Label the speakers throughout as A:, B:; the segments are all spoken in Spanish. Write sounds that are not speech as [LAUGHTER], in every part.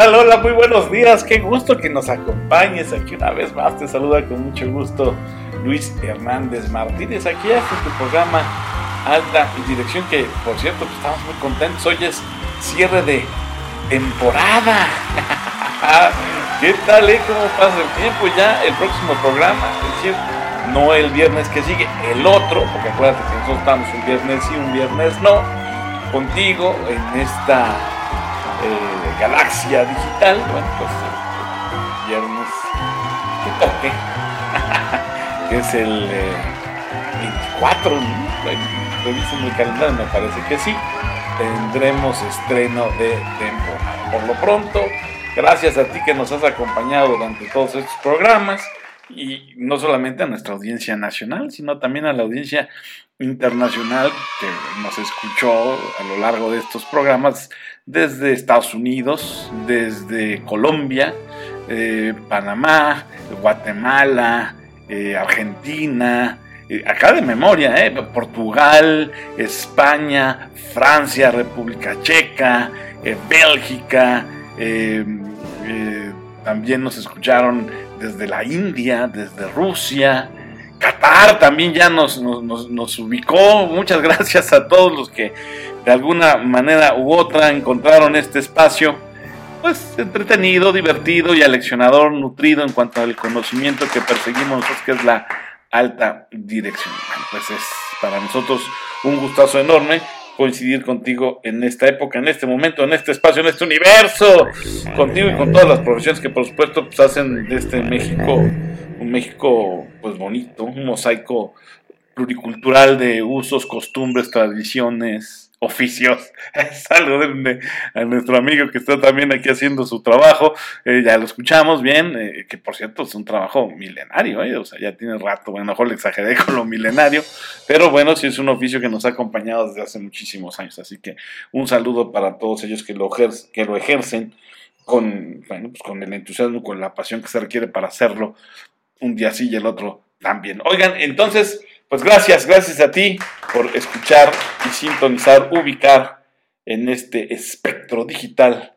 A: Hola, muy buenos días. Qué gusto que nos acompañes aquí una vez más. Te saluda con mucho gusto Luis Hernández Martínez aquí en tu programa Alta Dirección que, por cierto, pues, estamos muy contentos. Hoy es cierre de temporada. [LAUGHS] ¿Qué tal, eh? ¿Cómo pasa el tiempo? Ya el próximo programa, es decir, no el viernes que sigue, el otro, porque acuérdate que nosotros estamos un viernes sí, un viernes no, contigo en esta eh, galaxia digital. Bueno, pues el viernes que toque, [LAUGHS] que es el 24, ¿no? en el calendario, me parece que sí. Tendremos estreno de temporada. Por lo pronto, gracias a ti que nos has acompañado durante todos estos programas y no solamente a nuestra audiencia nacional, sino también a la audiencia internacional que nos escuchó a lo largo de estos programas desde Estados Unidos, desde Colombia, eh, Panamá, Guatemala, eh, Argentina, eh, acá de memoria, Portugal, España, Francia, República Checa, Bélgica, también nos escucharon desde la India, desde Rusia, Qatar también ya nos, nos, ubicó. Muchas [LAUGHS] gracias a todos los que de alguna manera u otra encontraron este espacio, pues entretenido, divertido y aleccionador, nutrido en cuanto al conocimiento que perseguimos que es la alta dirección. Pues es para nosotros un gustazo enorme coincidir contigo en esta época, en este momento, en este espacio, en este universo, contigo y con todas las profesiones que por supuesto pues, hacen de este México un México pues bonito, un mosaico pluricultural de usos, costumbres, tradiciones, oficios. [LAUGHS] Saluden a nuestro amigo que está también aquí haciendo su trabajo. Eh, ya lo escuchamos bien, eh, que por cierto es un trabajo milenario, eh, o sea, ya tiene rato, bueno, mejor le exageré [LAUGHS] con lo milenario, pero bueno, sí es un oficio que nos ha acompañado desde hace muchísimos años. Así que un saludo para todos ellos que lo, que lo ejercen con, bueno, pues con el entusiasmo, con la pasión que se requiere para hacerlo un día sí y el otro también. Oigan, entonces pues gracias, gracias a ti por escuchar y sintonizar, ubicar en este espectro digital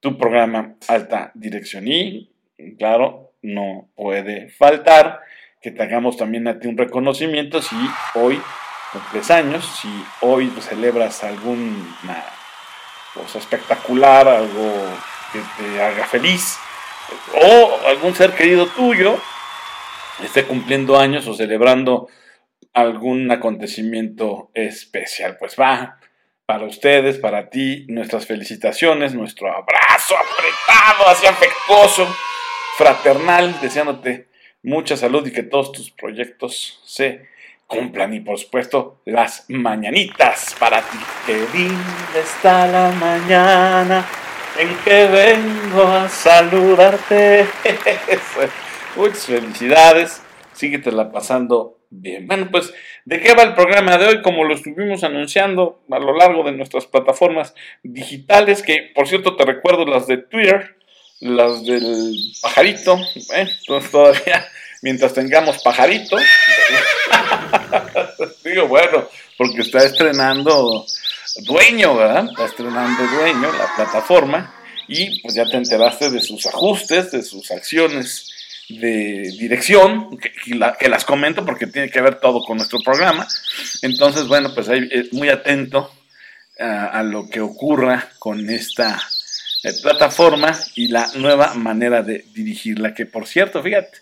A: tu programa Alta Dirección. Y, claro, no puede faltar que te hagamos también a ti un reconocimiento si hoy cumples años, si hoy celebras alguna cosa espectacular, algo que te haga feliz, o algún ser querido tuyo esté cumpliendo años o celebrando algún acontecimiento especial. Pues va, para ustedes, para ti, nuestras felicitaciones, nuestro abrazo apretado, así afectuoso, fraternal, deseándote mucha salud y que todos tus proyectos se cumplan. Y por supuesto, las mañanitas para ti. Qué linda está la mañana en que vengo a saludarte. [LAUGHS] Muchas felicidades. Síguetela pasando Bien, bueno, pues, ¿de qué va el programa de hoy? Como lo estuvimos anunciando a lo largo de nuestras plataformas digitales, que por cierto te recuerdo las de Twitter, las del pajarito, ¿eh? entonces todavía, mientras tengamos pajarito, [LAUGHS] digo, bueno, porque está estrenando dueño, ¿verdad? Está estrenando dueño la plataforma y pues ya te enteraste de sus ajustes, de sus acciones de dirección, que, las comento porque tiene que ver todo con nuestro programa. Entonces, bueno, pues ahí eh, muy atento a, lo que ocurra con esta eh, plataforma y la nueva manera de dirigirla, que por cierto, fíjate,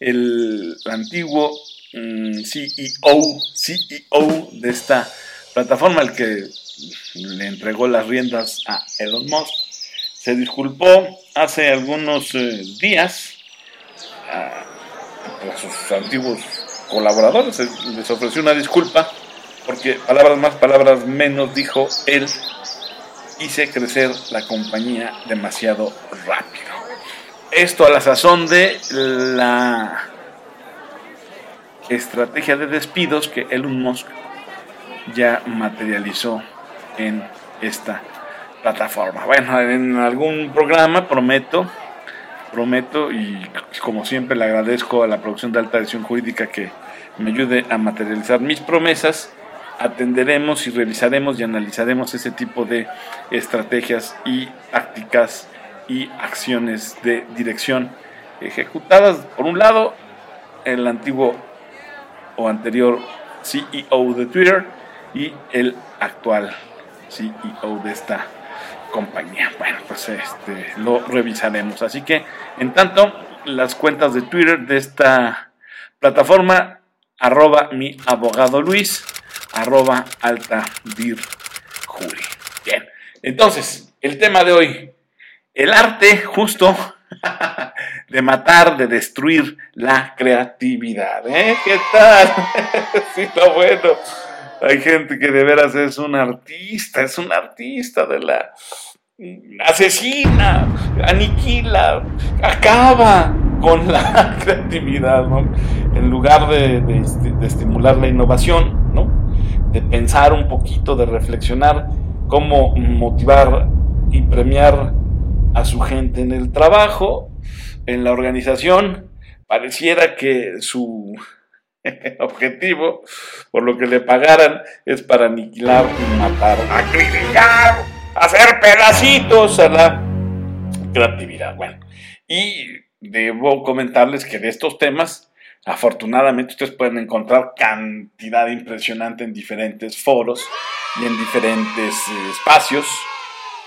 A: el, antiguo mm, CEO, CEO de esta plataforma, el que le entregó las riendas a Elon Musk, se disculpó hace algunos eh, días a, sus antiguos colaboradores, les ofreció una disculpa porque palabras más, palabras menos, dijo él, hice crecer la compañía demasiado rápido. Esto a la sazón de la estrategia de despidos que Elon Musk ya materializó en esta plataforma. Bueno, en algún programa prometo prometo y como siempre le agradezco a la producción de alta edición jurídica que me ayude a materializar mis promesas, atenderemos y revisaremos y analizaremos ese tipo de estrategias y tácticas y acciones de dirección ejecutadas por un lado el antiguo o anterior CEO de Twitter y el actual CEO de esta compañía. Bueno, pues este lo revisaremos. Así que, en tanto, las cuentas de Twitter de esta plataforma, arroba mi abogado Luis, arroba alta dir juri. Bien, entonces, el tema de hoy, el arte justo [LAUGHS] de matar, de destruir la creatividad. ¿eh? ¿Qué tal? [LAUGHS] sí, está bueno. Hay gente que de veras es un artista, es un artista de la asesina, aniquila, acaba con la [LAUGHS] creatividad, ¿no? En lugar de, de, estimular la innovación, ¿no? De pensar un poquito, de reflexionar cómo motivar y premiar a su gente en el trabajo, en la organización, pareciera que su [LAUGHS] objetivo, por lo que le pagaran, es para aniquilar matar, acribillar, hacer pedacitos a la creatividad. Bueno, y debo comentarles que de estos temas, afortunadamente ustedes pueden encontrar cantidad impresionante en diferentes foros y en diferentes eh, espacios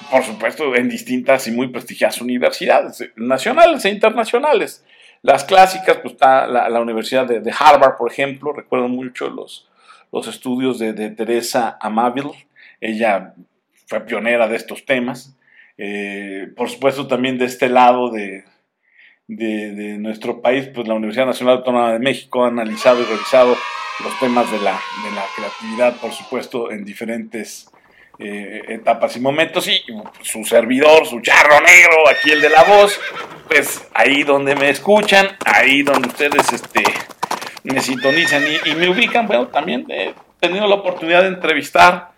A: por supuesto, en distintas y muy prestigiosas universidades nacionales e internacionales. Las clásicas, pues está la, Universidad de, Harvard, por ejemplo, recuerdo mucho los, los estudios de, Teresa Amaville, ella fue pionera de estos temas. Eh, por supuesto, también de este lado de, de, nuestro país, pues la Universidad Nacional Autónoma de México ha analizado y revisado los temas de la, de la creatividad, por supuesto, en diferentes eh, etapas y momentos y su servidor, su charro negro, aquí el de la voz, pues ahí donde me escuchan, ahí donde ustedes este, me sintonizan y, me ubican, bueno, también he tenido la oportunidad de entrevistar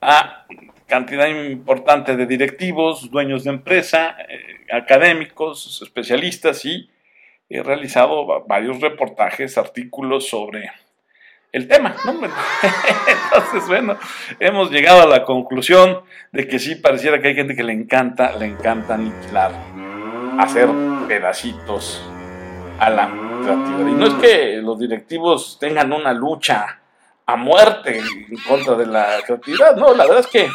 A: a cantidad importante de directivos, dueños de empresa, eh, académicos, especialistas y he realizado varios reportajes, artículos sobre el tema, ¿no? [LAUGHS] Entonces, bueno, hemos llegado a la conclusión de que sí pareciera que hay gente que le encanta, le encanta aniquilar, hacer pedacitos a la creatividad. Y no es que los directivos tengan una lucha a muerte en contra de la creatividad, no, la verdad es que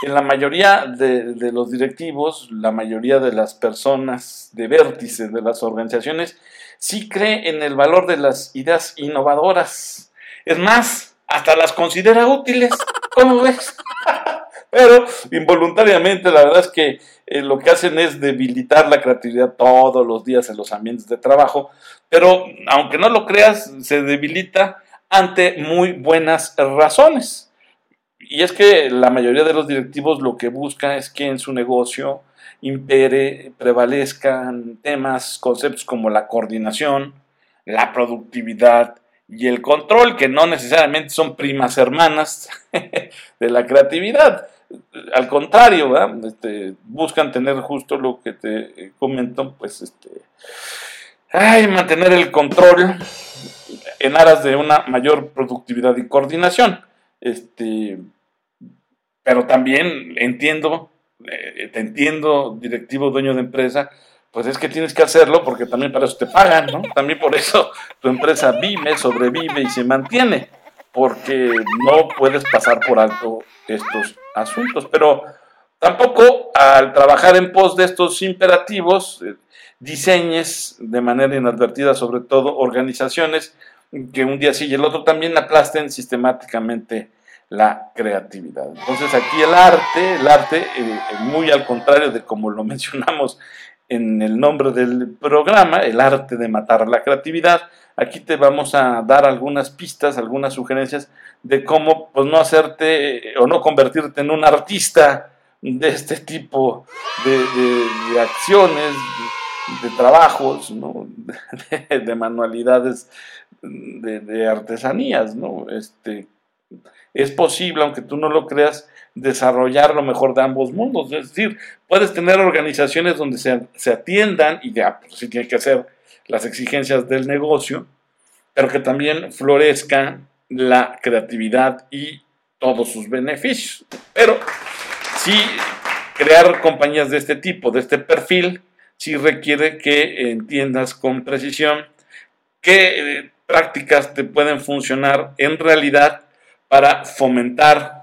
A: en la mayoría de, de los directivos, la mayoría de las personas de vértice de las organizaciones, sí cree en el valor de las ideas innovadoras es más, hasta las considera útiles. ¿Cómo ves? [LAUGHS] Pero involuntariamente la verdad es que eh, lo que hacen es debilitar la creatividad todos los días en los ambientes de trabajo. Pero aunque no lo creas, se debilita ante muy buenas razones. Y es que la mayoría de los directivos lo que buscan es que en su negocio impere, prevalezcan temas, conceptos como la coordinación, la productividad, y el control, que no necesariamente son primas hermanas [LAUGHS] de la creatividad. Al contrario, este, buscan tener justo lo que te comento, pues este, ay, mantener el control en aras de una mayor productividad y coordinación. Este, pero también entiendo, eh, te entiendo, directivo, dueño de empresa, pues es que tienes que hacerlo porque también para eso te pagan, ¿no? También por eso tu empresa vive, sobrevive y se mantiene, porque no puedes pasar por alto estos asuntos. Pero tampoco al trabajar en pos de estos imperativos, eh, diseñes de manera inadvertida, sobre todo organizaciones que un día sí y el otro también aplasten sistemáticamente la creatividad. Entonces aquí el arte, el arte, eh, muy al contrario de como lo [LAUGHS] mencionamos en el nombre del programa, El arte de matar la creatividad. Aquí te vamos a dar algunas pistas, algunas sugerencias de cómo pues, no hacerte o no convertirte en un artista de este tipo de, acciones, de, trabajos, [LAUGHS] de, manualidades, de, artesanías. Este, es posible, aunque tú no lo creas, desarrollar lo mejor de ambos mundos. Es decir, puedes tener organizaciones donde se, atiendan y ya, pues sí tiene que hacer las exigencias del negocio, pero que también florezca la creatividad y todos sus beneficios. Pero si crear compañías de este tipo, de este perfil, sí requiere que entiendas con precisión qué eh, prácticas te pueden funcionar en realidad para fomentar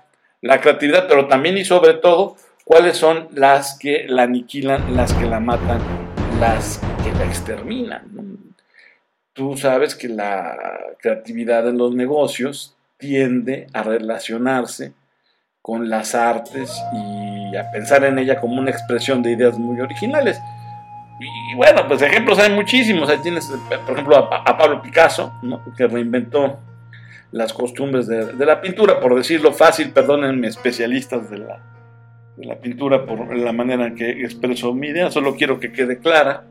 A: la creatividad, pero también y sobre todo cuáles son las que la aniquilan, las que la matan, las que la exterminan. Tú sabes que la creatividad en los negocios tiende a relacionarse con las artes y a pensar en ella como una expresión de ideas muy originales. Y bueno, pues ejemplos hay muchísimos. Ahí tienes, por ejemplo, a, Pablo Picasso, que reinventó las costumbres de, la pintura, por decirlo fácil, perdónenme especialistas de la, de la pintura por la manera en que expreso mi idea, solo quiero que quede clara.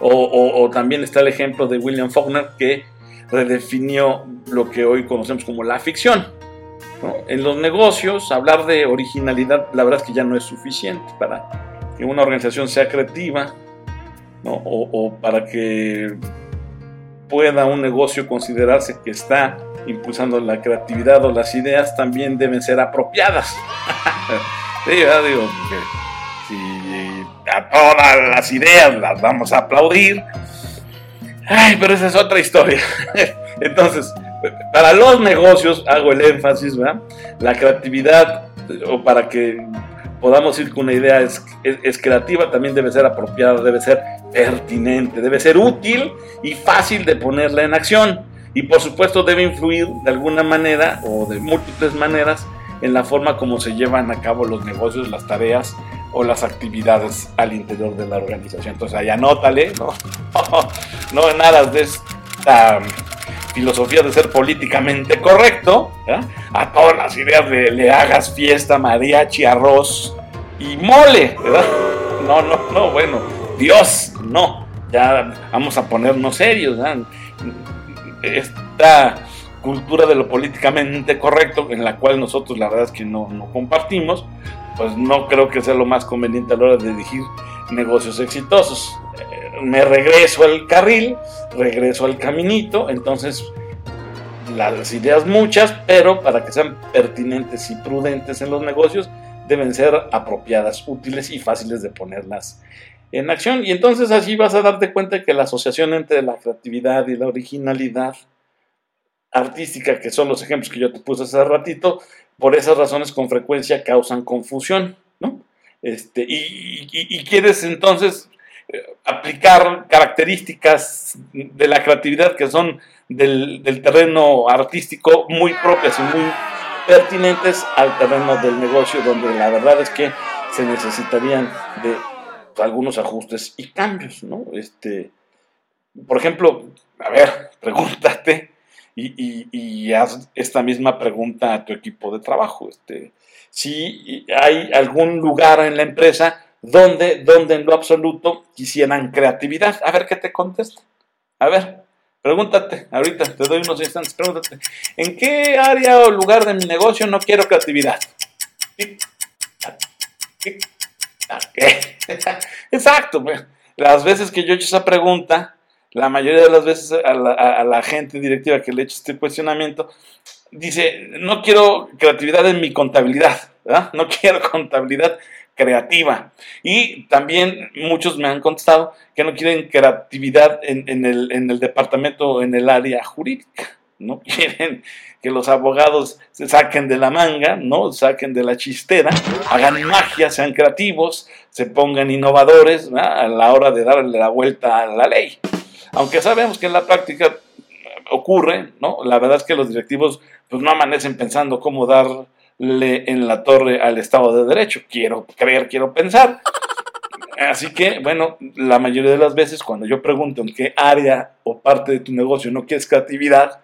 A: O, también está el ejemplo de William Faulkner que redefinió lo que hoy conocemos como la ficción. En los negocios, hablar de originalidad, la verdad es que ya no es suficiente para que una organización sea creativa o para que pueda un negocio considerarse que está impulsando la creatividad o las ideas también deben ser apropiadas. [LAUGHS] sí, digo, si a todas las ideas las vamos a aplaudir, ay, pero esa es otra historia. [LAUGHS] Entonces, para los negocios hago el énfasis, ¿verdad? La creatividad, o para que podamos ir con una idea es, es, creativa, también debe ser apropiada, debe ser pertinente, debe ser útil y fácil de ponerla en acción. Y por supuesto debe influir de alguna manera o de múltiples maneras en la forma como se llevan a cabo los negocios, las tareas o las actividades al interior de la organización. Entonces ahí anótale, ¿no? [LAUGHS] no en aras de esta filosofía de ser políticamente correcto, a todas las ideas de le hagas fiesta, mariachi, arroz y mole, ¿verdad? No, no, no, bueno, Dios, no, ya vamos a ponernos serios, Esta cultura de lo políticamente correcto, en la cual nosotros la verdad es que no, no compartimos, pues no creo que sea lo más conveniente a la hora de dirigir negocios exitosos me regreso al carril, regreso al caminito, entonces las ideas muchas, pero para que sean pertinentes y prudentes en los negocios, deben ser apropiadas, útiles y fáciles de ponerlas en acción. Y entonces así vas a darte cuenta que la asociación entre la creatividad y la originalidad artística, que son los ejemplos que yo te puse hace ratito, por esas razones con frecuencia causan confusión, ¿no? Este, y quieres entonces aplicar características de la creatividad que son del, terreno artístico muy propias y muy pertinentes al terreno del negocio, donde la verdad es que se necesitarían de algunos ajustes y cambios, ¿no? Este, por ejemplo, a ver, [LAUGHS] pregúntate y, y, haz esta misma pregunta a tu equipo de trabajo. Este, si hay algún lugar en la empresa donde, donde en lo absoluto quisieran creatividad. A ver qué te contesta. A ver, pregúntate, ahorita te doy unos instantes, pregúntate, ¿en qué área o lugar de mi negocio no quiero creatividad? [LAUGHS] Exacto, las veces que yo he hecho esa pregunta, la mayoría de las veces a la, a la gente directiva que le he hecho este cuestionamiento, dice, no quiero creatividad en mi contabilidad, no [LAUGHS] quiero contabilidad creativa. Y también muchos me han contestado que no quieren creatividad en, el, en el departamento, en el área jurídica. No [LAUGHS] quieren que los abogados se saquen de la manga, ¿no? Saquen de la chistera, hagan magia, sean creativos, se pongan innovadores a la hora de darle la vuelta a la ley. Aunque sabemos que en la práctica ocurre, ¿no? La verdad es que los directivos pues no amanecen pensando cómo dar en la torre al Estado de Derecho. Quiero creer, quiero pensar. Así que, bueno, la mayoría de las veces cuando yo pregunto en qué área o parte de tu negocio no quieres creatividad,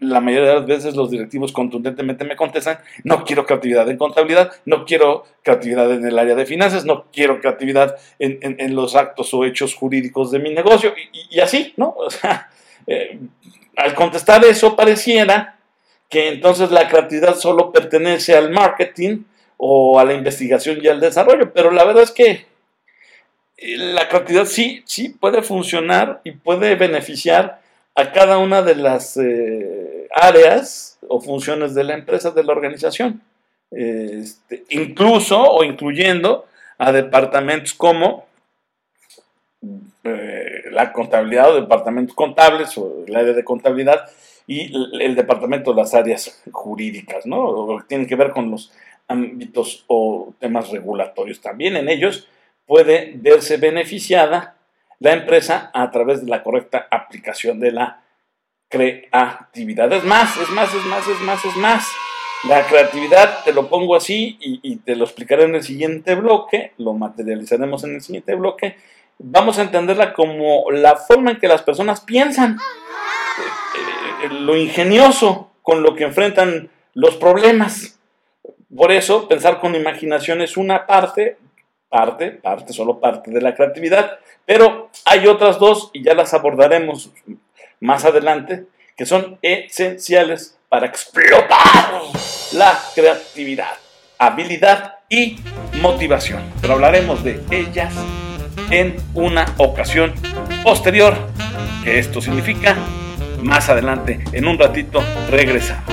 A: la mayoría de las veces los directivos contundentemente me contestan, no quiero creatividad en contabilidad, no quiero creatividad en el área de finanzas, no quiero creatividad en, los actos o hechos jurídicos de mi negocio, y, así, ¿no? O sea, eh, al contestar eso pareciera que entonces la creatividad solo pertenece al marketing o a la investigación y al desarrollo, pero la verdad es que eh, la creatividad sí, sí puede funcionar y puede beneficiar a cada una de las eh, áreas o funciones de la empresa, de la organización. este, incluso o incluyendo a departamentos como eh, la contabilidad o departamentos contables o el área de contabilidad y el departamento de las áreas jurídicas, ¿no? O tienen que ver con los ámbitos o temas regulatorios. También en ellos puede verse beneficiada la empresa a través de la correcta aplicación de la creatividad. Es más, es más, es más, es más, es más. La creatividad, te lo pongo así y, te lo explicaré en el siguiente bloque, lo materializaremos en el siguiente bloque. Vamos a entenderla como la forma en que las personas piensan, lo ingenioso con lo que enfrentan los problemas. Por eso, pensar con imaginación es una parte, parte, parte, solo parte de la creatividad, pero hay otras dos y ya las abordaremos más adelante, que son esenciales para explotar la creatividad, habilidad y motivación. Pero hablaremos de ellas en una ocasión posterior, que esto significa más adelante, en un ratito regresamos.